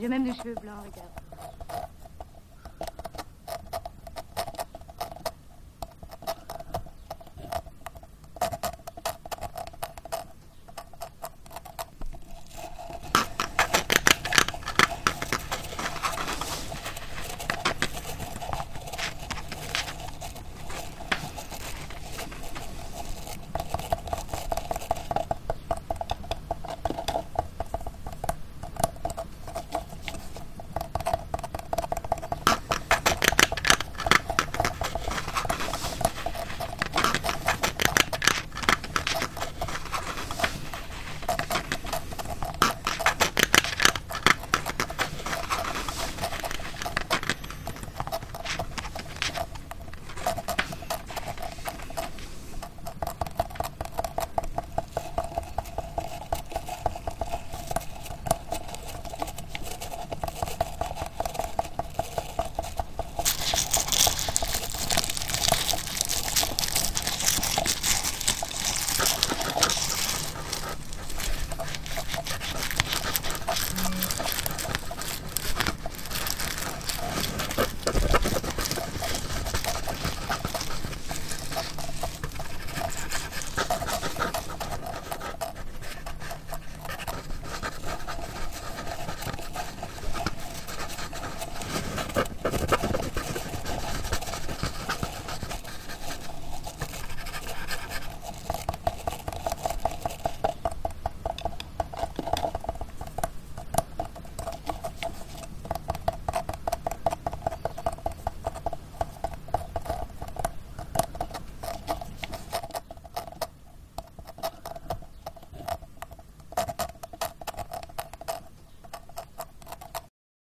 J'ai même des cheveux blancs, regarde.